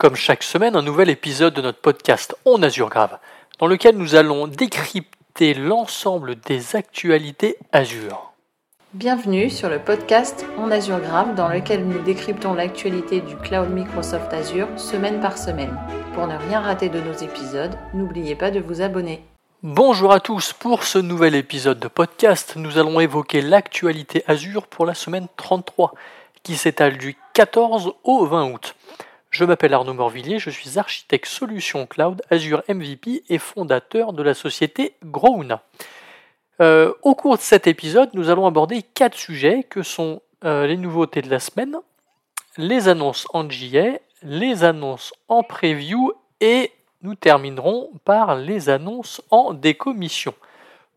Comme chaque semaine, un nouvel épisode de notre podcast On Azure Grave, dans lequel nous allons décrypter l'ensemble des actualités Azure. Bienvenue sur le podcast On Azure Grave, dans lequel nous décryptons l'actualité du cloud Microsoft Azure semaine par semaine. Pour ne rien rater de nos épisodes, n'oubliez pas de vous abonner. Bonjour à tous, pour ce nouvel épisode de podcast, nous allons évoquer l'actualité Azure pour la semaine 33, qui s'étale du 14 au 20 août. Je m'appelle Arnaud Morvillier, je suis architecte solution cloud Azure MVP et fondateur de la société Growna. Euh, au cours de cet épisode, nous allons aborder quatre sujets que sont euh, les nouveautés de la semaine, les annonces en GA, les annonces en preview et nous terminerons par les annonces en décommission.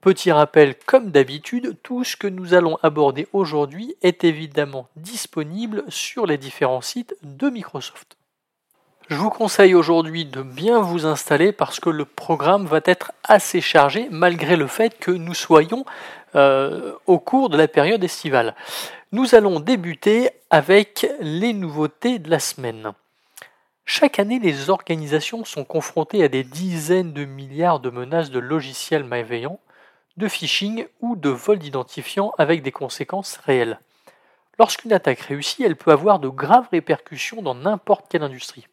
Petit rappel, comme d'habitude, tout ce que nous allons aborder aujourd'hui est évidemment disponible sur les différents sites de Microsoft. Je vous conseille aujourd'hui de bien vous installer parce que le programme va être assez chargé malgré le fait que nous soyons euh, au cours de la période estivale. Nous allons débuter avec les nouveautés de la semaine. Chaque année, les organisations sont confrontées à des dizaines de milliards de menaces de logiciels malveillants, de phishing ou de vol d'identifiants avec des conséquences réelles. Lorsqu'une attaque réussit, elle peut avoir de graves répercussions dans n'importe quelle industrie.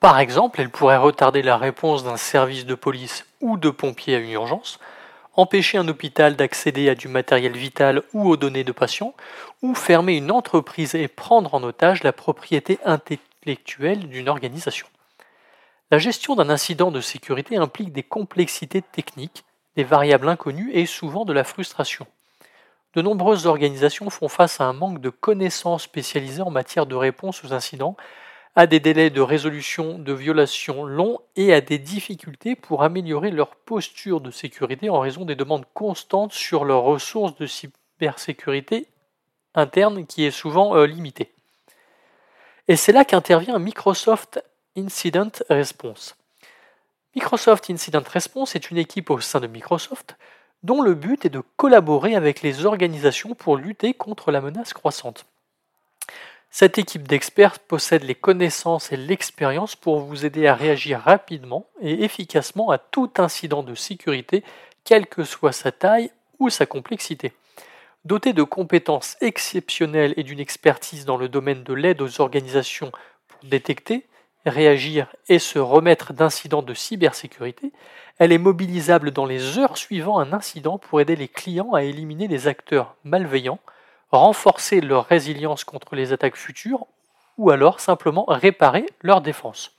Par exemple, elle pourrait retarder la réponse d'un service de police ou de pompiers à une urgence, empêcher un hôpital d'accéder à du matériel vital ou aux données de patients, ou fermer une entreprise et prendre en otage la propriété intellectuelle d'une organisation. La gestion d'un incident de sécurité implique des complexités techniques, des variables inconnues et souvent de la frustration. De nombreuses organisations font face à un manque de connaissances spécialisées en matière de réponse aux incidents à des délais de résolution de violations longs et à des difficultés pour améliorer leur posture de sécurité en raison des demandes constantes sur leurs ressources de cybersécurité interne qui est souvent euh, limitée. Et c'est là qu'intervient Microsoft Incident Response. Microsoft Incident Response est une équipe au sein de Microsoft dont le but est de collaborer avec les organisations pour lutter contre la menace croissante. Cette équipe d'experts possède les connaissances et l'expérience pour vous aider à réagir rapidement et efficacement à tout incident de sécurité, quelle que soit sa taille ou sa complexité. Doté de compétences exceptionnelles et d'une expertise dans le domaine de l'aide aux organisations pour détecter, réagir et se remettre d'incidents de cybersécurité, elle est mobilisable dans les heures suivant un incident pour aider les clients à éliminer les acteurs malveillants, renforcer leur résilience contre les attaques futures ou alors simplement réparer leur défense.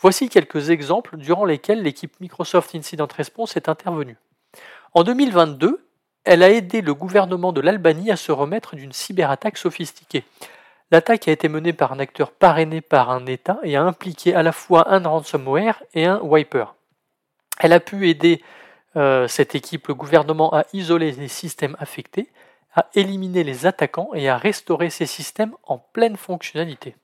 Voici quelques exemples durant lesquels l'équipe Microsoft Incident Response est intervenue. En 2022, elle a aidé le gouvernement de l'Albanie à se remettre d'une cyberattaque sophistiquée. L'attaque a été menée par un acteur parrainé par un État et a impliqué à la fois un ransomware et un wiper. Elle a pu aider euh, cette équipe, le gouvernement, à isoler les systèmes affectés, à éliminer les attaquants et à restaurer ces systèmes en pleine fonctionnalité.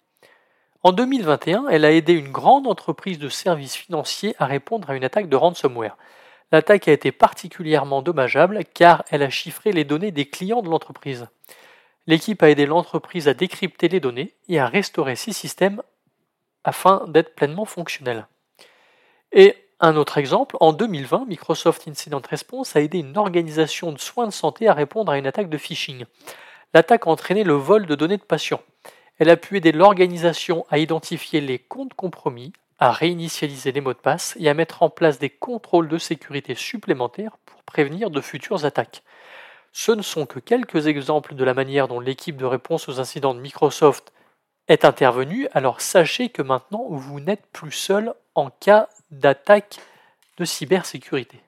En 2021, elle a aidé une grande entreprise de services financiers à répondre à une attaque de ransomware. L'attaque a été particulièrement dommageable car elle a chiffré les données des clients de l'entreprise. L'équipe a aidé l'entreprise à décrypter les données et à restaurer ses systèmes afin d'être pleinement fonctionnels. Et un autre exemple, en 2020, Microsoft Incident Response a aidé une organisation de soins de santé à répondre à une attaque de phishing. L'attaque a entraîné le vol de données de patients. Elle a pu aider l'organisation à identifier les comptes compromis, à réinitialiser les mots de passe et à mettre en place des contrôles de sécurité supplémentaires pour prévenir de futures attaques. Ce ne sont que quelques exemples de la manière dont l'équipe de réponse aux incidents de Microsoft est intervenue, alors sachez que maintenant vous n'êtes plus seul en cas d'attaque de cybersécurité.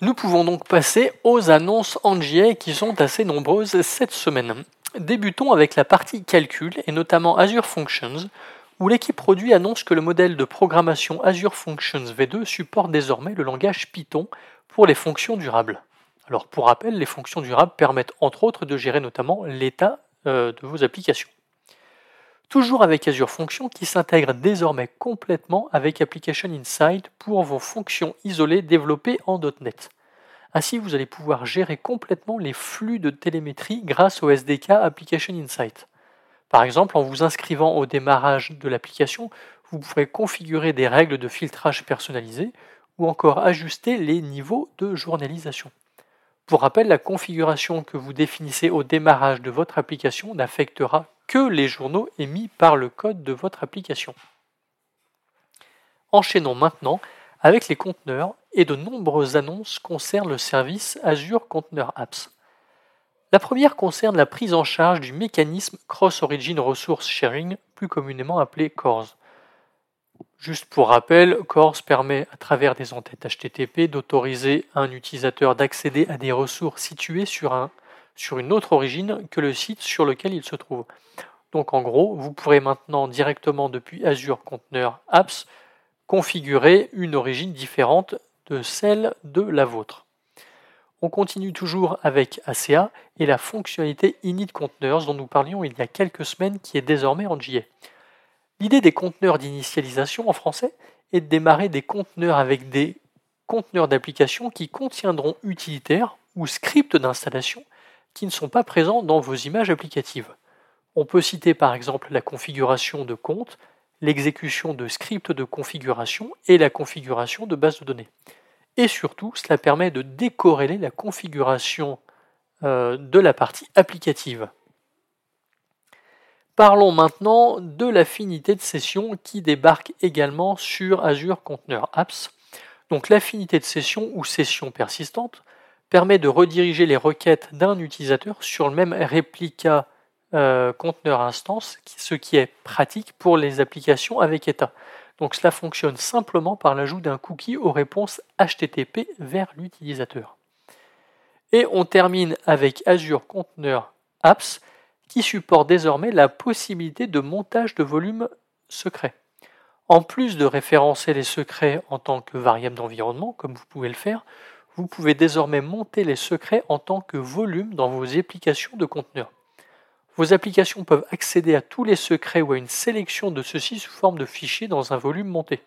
Nous pouvons donc passer aux annonces en qui sont assez nombreuses cette semaine. Débutons avec la partie calcul et notamment Azure Functions, où l'équipe produit annonce que le modèle de programmation Azure Functions V2 supporte désormais le langage Python pour les fonctions durables. Alors pour rappel, les fonctions durables permettent entre autres de gérer notamment l'état euh, de vos applications toujours avec Azure Functions qui s'intègre désormais complètement avec Application Insight pour vos fonctions isolées développées en .NET. Ainsi, vous allez pouvoir gérer complètement les flux de télémétrie grâce au SDK Application Insight. Par exemple, en vous inscrivant au démarrage de l'application, vous pourrez configurer des règles de filtrage personnalisées ou encore ajuster les niveaux de journalisation. Pour rappel, la configuration que vous définissez au démarrage de votre application n'affectera que les journaux émis par le code de votre application. Enchaînons maintenant avec les conteneurs et de nombreuses annonces concernent le service Azure Container Apps. La première concerne la prise en charge du mécanisme Cross-Origin Resource Sharing, plus communément appelé CORS. Juste pour rappel, CORS permet à travers des entêtes HTTP d'autoriser un utilisateur d'accéder à des ressources situées sur, un, sur une autre origine que le site sur lequel il se trouve. Donc en gros, vous pourrez maintenant directement depuis Azure Container Apps configurer une origine différente de celle de la vôtre. On continue toujours avec ACA et la fonctionnalité Init Containers dont nous parlions il y a quelques semaines qui est désormais en JA. L'idée des conteneurs d'initialisation en français est de démarrer des conteneurs avec des conteneurs d'application qui contiendront utilitaires ou scripts d'installation qui ne sont pas présents dans vos images applicatives. On peut citer par exemple la configuration de compte, l'exécution de scripts de configuration et la configuration de base de données. Et surtout, cela permet de décorréler la configuration euh, de la partie applicative. Parlons maintenant de l'affinité de session qui débarque également sur Azure Container Apps. Donc l'affinité de session ou session persistante permet de rediriger les requêtes d'un utilisateur sur le même réplica euh, conteneur instance, ce qui est pratique pour les applications avec état. Donc cela fonctionne simplement par l'ajout d'un cookie aux réponses HTTP vers l'utilisateur. Et on termine avec Azure Container Apps qui supporte désormais la possibilité de montage de volumes secrets. En plus de référencer les secrets en tant que variable d'environnement, comme vous pouvez le faire, vous pouvez désormais monter les secrets en tant que volume dans vos applications de conteneurs. Vos applications peuvent accéder à tous les secrets ou à une sélection de ceux-ci sous forme de fichiers dans un volume monté.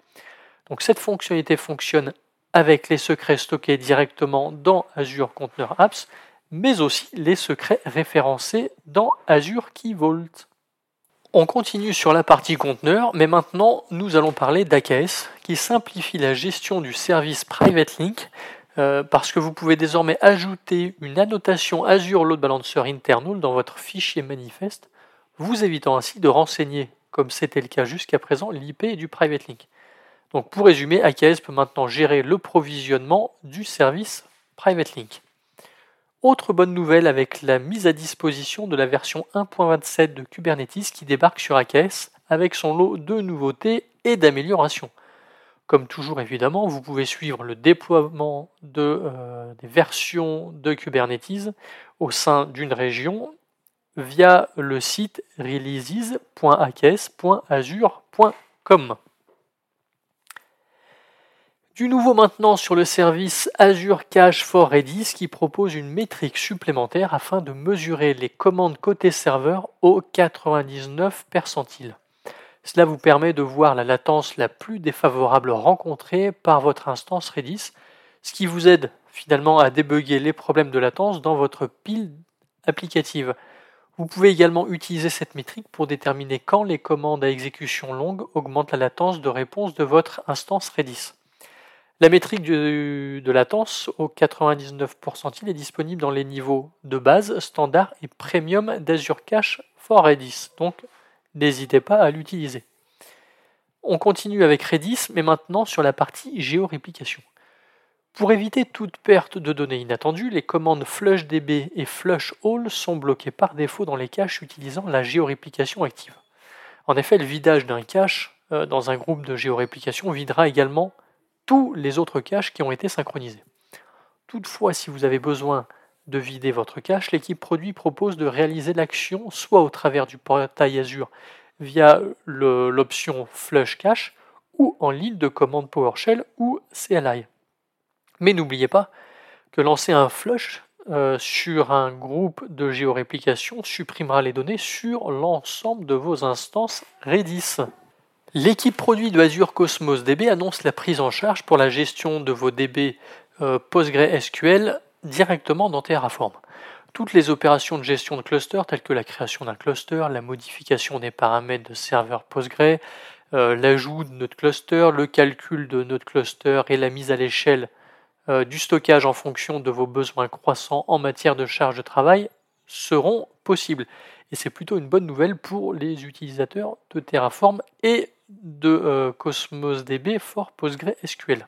Donc cette fonctionnalité fonctionne avec les secrets stockés directement dans Azure Container Apps, mais aussi les secrets référencés dans Azure Key Vault. On continue sur la partie conteneur, mais maintenant nous allons parler d'AKS qui simplifie la gestion du service Private Link euh, parce que vous pouvez désormais ajouter une annotation Azure Load Balancer Internal dans votre fichier manifeste, vous évitant ainsi de renseigner, comme c'était le cas jusqu'à présent, l'IP du Private Link. Donc pour résumer, AKS peut maintenant gérer le provisionnement du service Private Link. Autre bonne nouvelle avec la mise à disposition de la version 1.27 de Kubernetes qui débarque sur AKS avec son lot de nouveautés et d'améliorations. Comme toujours, évidemment, vous pouvez suivre le déploiement de, euh, des versions de Kubernetes au sein d'une région via le site releases.aks.azure.com. Du nouveau maintenant sur le service Azure Cache for Redis qui propose une métrique supplémentaire afin de mesurer les commandes côté serveur au 99 percentile. Cela vous permet de voir la latence la plus défavorable rencontrée par votre instance Redis, ce qui vous aide finalement à débugger les problèmes de latence dans votre pile applicative. Vous pouvez également utiliser cette métrique pour déterminer quand les commandes à exécution longue augmentent la latence de réponse de votre instance Redis. La métrique de latence au 99% est disponible dans les niveaux de base, standard et premium d'Azure Cache for Redis. Donc n'hésitez pas à l'utiliser. On continue avec Redis, mais maintenant sur la partie géoréplication. Pour éviter toute perte de données inattendues, les commandes flushdb et flushall sont bloquées par défaut dans les caches utilisant la géoréplication active. En effet, le vidage d'un cache euh, dans un groupe de géoréplication videra également tous les autres caches qui ont été synchronisés. Toutefois, si vous avez besoin de vider votre cache, l'équipe produit propose de réaliser l'action soit au travers du portail Azure via l'option Flush Cache ou en ligne de commande PowerShell ou CLI. Mais n'oubliez pas que lancer un flush euh, sur un groupe de géoréplication supprimera les données sur l'ensemble de vos instances Redis. L'équipe produit de Azure Cosmos DB annonce la prise en charge pour la gestion de vos DB euh, PostgreSQL directement dans Terraform. toutes les opérations de gestion de cluster, telles que la création d'un cluster, la modification des paramètres de serveur Postgre, euh, l'ajout de notre cluster, le calcul de notre cluster et la mise à l'échelle euh, du stockage en fonction de vos besoins croissants en matière de charge de travail seront possibles. Et c'est plutôt une bonne nouvelle pour les utilisateurs de Terraform et de euh, Cosmos DB for PostgreSQL.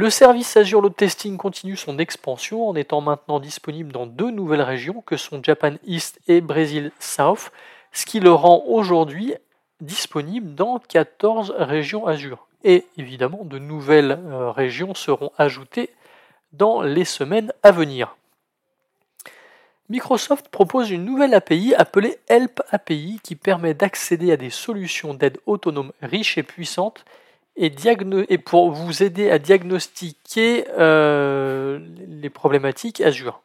Le service Azure Load Testing continue son expansion en étant maintenant disponible dans deux nouvelles régions que sont Japan East et Brésil South, ce qui le rend aujourd'hui disponible dans 14 régions Azure. Et évidemment, de nouvelles euh, régions seront ajoutées dans les semaines à venir. Microsoft propose une nouvelle API appelée Help API qui permet d'accéder à des solutions d'aide autonome riches et puissantes et, pour vous aider à diagnostiquer euh, les problématiques Azure.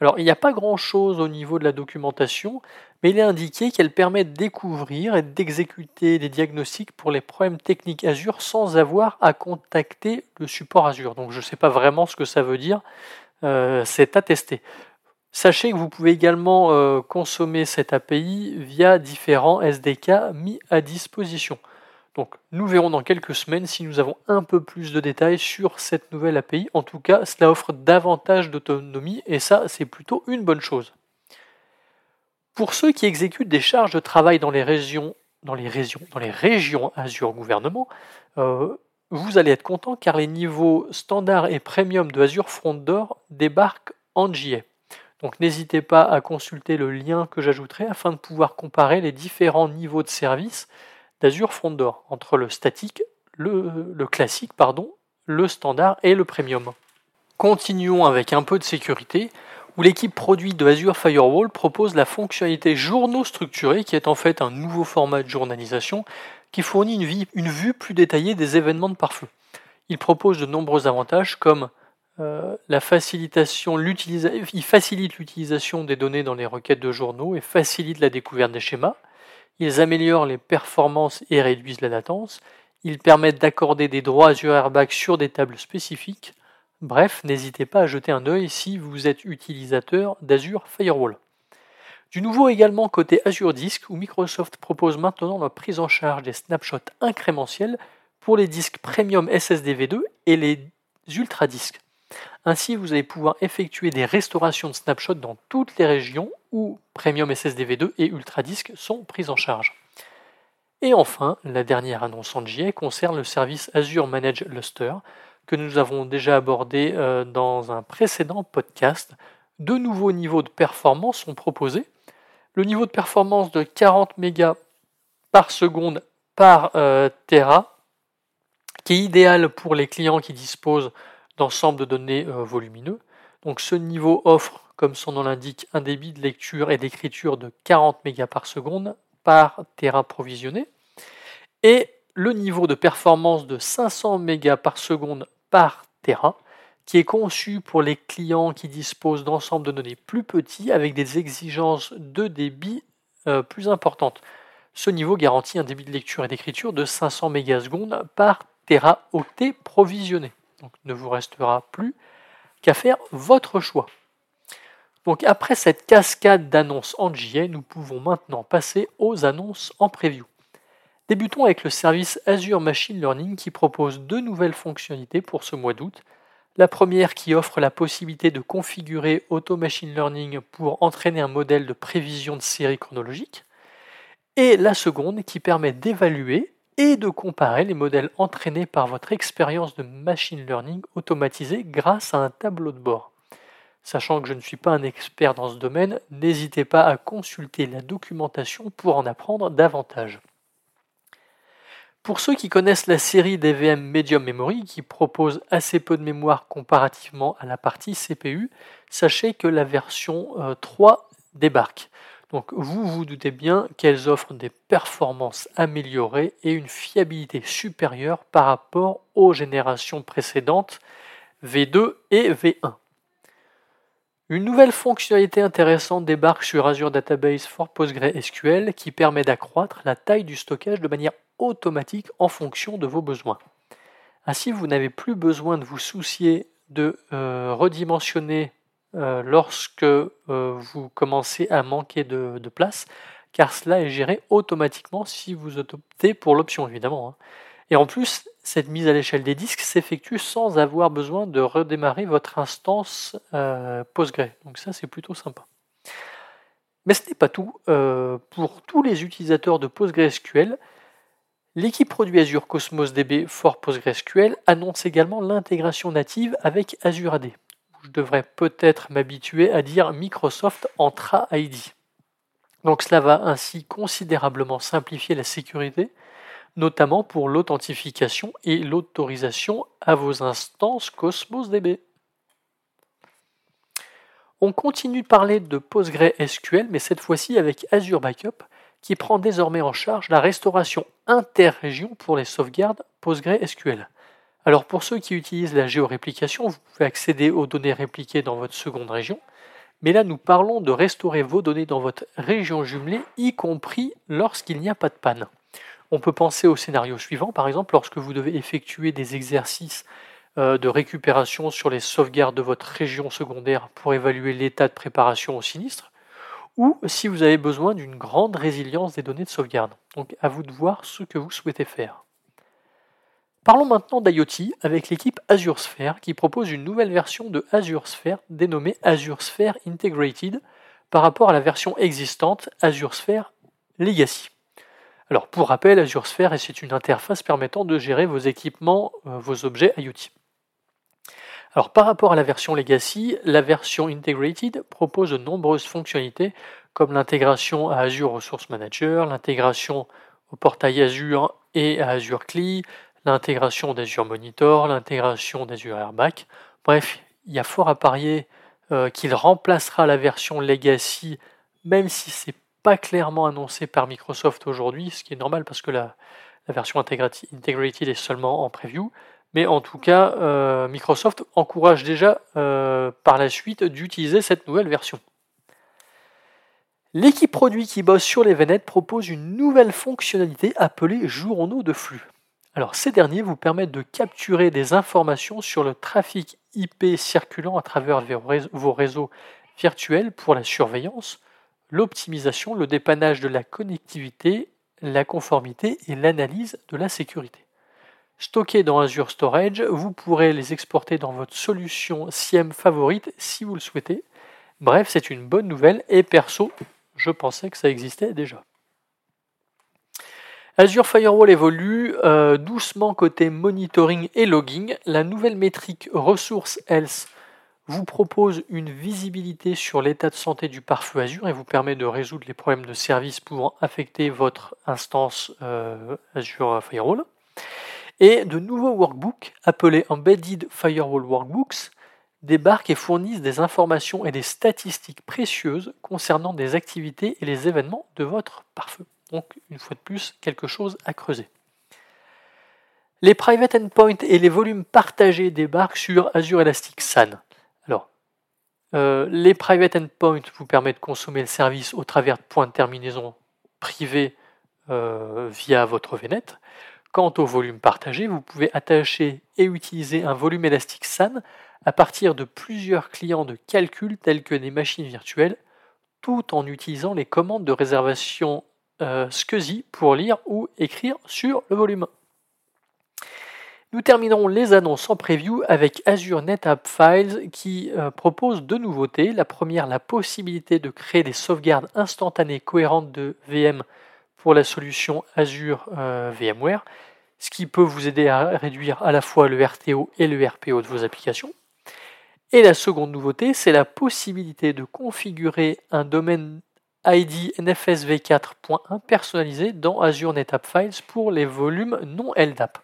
Alors, il n'y a pas grand-chose au niveau de la documentation, mais il est indiqué qu'elle permet de découvrir et d'exécuter des diagnostics pour les problèmes techniques Azure sans avoir à contacter le support Azure. Donc, je ne sais pas vraiment ce que ça veut dire, euh, c'est à tester. Sachez que vous pouvez également euh, consommer cette API via différents SDK mis à disposition. Nous verrons dans quelques semaines si nous avons un peu plus de détails sur cette nouvelle API. En tout cas, cela offre davantage d'autonomie et ça, c'est plutôt une bonne chose. Pour ceux qui exécutent des charges de travail dans les régions, dans Azure Gouvernement, euh, vous allez être content car les niveaux standard et premium de Azure Front Door débarquent en JA. Donc n'hésitez pas à consulter le lien que j'ajouterai afin de pouvoir comparer les différents niveaux de service d'Azure Front Door, entre le statique, le, classique, pardon, le standard et le premium. Continuons avec un peu de sécurité, où l'équipe produit de Azure Firewall propose la fonctionnalité journaux structurés, qui est en fait un nouveau format de journalisation qui fournit une, une vue plus détaillée des événements de pare-feu. Il propose de nombreux avantages comme euh, la facilitation, il facilite l'utilisation des données dans les requêtes de journaux et facilite la découverte des schémas. Ils améliorent les performances et réduisent la latence. Ils permettent d'accorder des droits Azure Airbag sur des tables spécifiques. Bref, n'hésitez pas à jeter un œil si vous êtes utilisateur d'Azure Firewall. Du nouveau également côté Azure Disk où Microsoft propose maintenant la prise en charge des snapshots incrémentiels pour les disques premium SSD V2 et les ultra disques. Ainsi, vous allez pouvoir effectuer des restaurations de snapshots dans toutes les régions où Premium SSD V2 et UltraDisk sont pris en charge. Et enfin, la dernière annonce en JA concerne le service Azure Managed Luster que nous avons déjà abordé euh, dans un précédent podcast. Deux nouveaux niveaux de performance sont proposés. Le niveau de performance de 40 mégas par seconde par euh, Tera, qui est idéal pour les clients qui disposent d'ensemble de données euh, volumineux. Donc ce niveau offre, comme son nom l'indique, un débit de lecture et d'écriture de 40 mégas par seconde par Tera provisionné. Et le niveau de performance de 500 mégas par seconde par Tera, qui est conçu pour les clients qui disposent d'ensemble de données plus petits avec des exigences de débit euh, plus importantes. Ce niveau garantit un débit de lecture et d'écriture de 500 mégasecondes par Teraoctet provisionné. Donc ne vous restera plus qu'à faire votre choix. Donc après cette cascade d'annonces en JA, nous pouvons maintenant passer aux annonces en preview. Débutons avec le service Azure Machine Learning qui propose deux nouvelles fonctionnalités pour ce mois d'août. La première qui offre la possibilité de configurer Auto Machine Learning pour entraîner un modèle de prévision de série chronologique. Et la seconde qui permet d'évaluer et de comparer les modèles entraînés par votre expérience de machine learning automatisé grâce à un tableau de bord. Sachant que je ne suis pas un expert dans ce domaine, n'hésitez pas à consulter la documentation pour en apprendre davantage. Pour ceux qui connaissent la série d'EVM Medium Memory, qui propose assez peu de mémoire comparativement à la partie CPU, sachez que la version 3 euh, débarque. Donc vous vous doutez bien qu'elles offrent des performances améliorées et une fiabilité supérieure par rapport aux générations précédentes V2 et V1. Une nouvelle fonctionnalité intéressante débarque sur Azure Database for PostgreSQL qui permet d'accroître la taille du stockage de manière automatique en fonction de vos besoins. Ainsi, vous n'avez plus besoin de vous soucier de euh, redimensionner lorsque vous commencez à manquer de, de, place, car cela est géré automatiquement si vous optez pour l'option évidemment. Hein. Et en plus, cette mise à l'échelle des disques s'effectue sans avoir besoin de redémarrer votre instance euh, Postgre. Donc ça, c'est plutôt sympa. Mais ce n'est pas tout. Euh, pour tous les utilisateurs de PostgreSQL, l'équipe produit Azure Cosmos DB for PostgreSQL annonce également l'intégration native avec Azure AD. Je devrais peut-être m'habituer à dire Microsoft Entra ID. Donc cela va ainsi considérablement simplifier la sécurité notamment pour l'authentification et l'autorisation à vos instances Cosmos DB. On continue de parler de PostgreSQL, mais cette fois-ci avec Azure Backup, qui prend désormais en charge la restauration interrégion pour les sauvegardes PostgreSQL. Alors pour ceux qui utilisent la géoréplication, vous pouvez accéder aux données répliquées dans votre seconde région, mais là nous parlons de restaurer vos données dans votre région jumelée, y compris lorsqu'il n'y a pas de panne. On peut penser au scénario suivant, par exemple, lorsque vous devez effectuer des exercices euh, de récupération sur les sauvegardes de votre région secondaire pour évaluer l'état de préparation au sinistre, ou si vous avez besoin d'une grande résilience des données de sauvegarde. Donc à vous de voir ce que vous souhaitez faire. Parlons maintenant d'IoT avec l'équipe Azure Sphere qui propose une nouvelle version de Azure Sphere dénommée Azure Sphere Integrated par rapport à la version existante Azure Sphere Legacy. Alors pour rappel, Azure Sphere c'est une interface permettant de gérer vos équipements, euh, vos objets IoT. Alors par rapport à la version Legacy, la version Integrated propose de nombreuses fonctionnalités comme l'intégration à Azure Resource Manager, l'intégration au portail Azure et à Azure CLI, l'intégration d'Azure Monitor, l'intégration d'Azure Airback. Bref, il y a fort à parier euh, qu'il remplacera la version Legacy, même si c'est pas clairement annoncé par Microsoft aujourd'hui, ce qui est normal parce que la, version Integrated est seulement en preview. Mais en tout cas, euh, Microsoft encourage déjà euh, par la suite d'utiliser cette nouvelle version. L'équipe produit qui bosse sur les Venettes propose une nouvelle fonctionnalité appelée journaux de flux. Alors ces derniers vous permettent de capturer des informations sur le trafic IP circulant à travers vos réseaux virtuels pour la surveillance, l'optimisation, le dépannage de la connectivité, la conformité et l'analyse de la sécurité. Stockés dans Azure Storage, vous pourrez les exporter dans votre solution SIEM favorite si vous le souhaitez. Bref, c'est une bonne nouvelle et perso, je pensais que ça existait déjà. Azure Firewall évolue euh, doucement côté monitoring et logging. La nouvelle métrique ressource Health vous propose une visibilité sur l'état de santé du pare-feu Azure et vous permet de résoudre les problèmes de service pouvant affecter votre instance euh, Azure Firewall. Et de nouveaux workbooks appelés Embedded Firewall Workbooks débarquent et fournissent des informations et des statistiques précieuses concernant des activités et les événements de votre pare-feu. Donc, une fois de plus, quelque chose à creuser. Les private endpoints et les volumes partagés débarquent sur Azure Elastic SAN. Euh, les private endpoints vous permettent de consommer le service au travers de points de terminaison privés euh, via votre VNet. Quant au volume partagé, vous pouvez attacher et utiliser un volume élastique SAN à partir de plusieurs clients de calcul tels que des machines virtuelles, tout en utilisant les commandes de réservation euh, SCSI pour lire ou écrire sur le volume. Nous terminerons les annonces en preview avec Azure NetApp Files qui euh, propose deux nouveautés. La première, la possibilité de créer des sauvegardes instantanées cohérentes de VM pour la solution Azure euh, VMware, ce qui peut vous aider à réduire à la fois le RTO et le RPO de vos applications. Et la seconde nouveauté, c'est la possibilité de configurer un domaine ID NFSv4.1 personnalisé dans Azure NetApp Files pour les volumes non LDAP.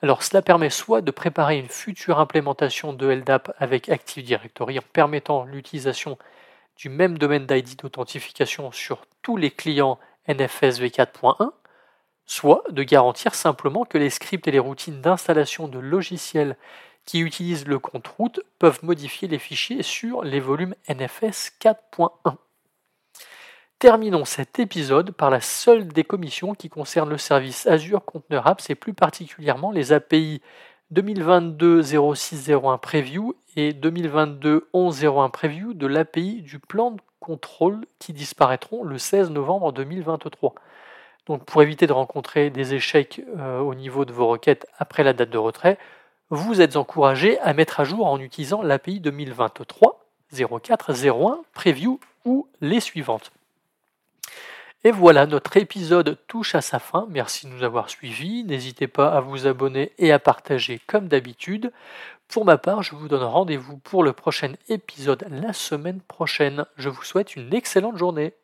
Alors cela permet soit de préparer une future implémentation de LDAP avec Active Directory en permettant l'utilisation du même domaine d'ID d'authentification sur tous les clients NFS v4.1, soit de garantir simplement que les scripts et les routines d'installation de logiciels qui utilisent le compte route peuvent modifier les fichiers sur les volumes NFS 4.1. Terminons cet épisode par la seule des commissions qui concerne le service Azure Container Apps et plus particulièrement les API 2022 0601 preview et 2022 1101 preview de l'API du plan de contrôle qui disparaîtront le 16 novembre 2023. Donc pour éviter de rencontrer des échecs euh, au niveau de vos requêtes après la date de retrait, vous êtes encouragé à mettre à jour en utilisant l'API 2023 0401 preview ou les suivantes. Et voilà, notre épisode touche à sa fin. Merci de nous avoir suivis. N'hésitez pas à vous abonner et à partager comme d'habitude. Pour ma part, je vous donne rendez-vous pour le prochain épisode la semaine prochaine. Je vous souhaite une excellente journée.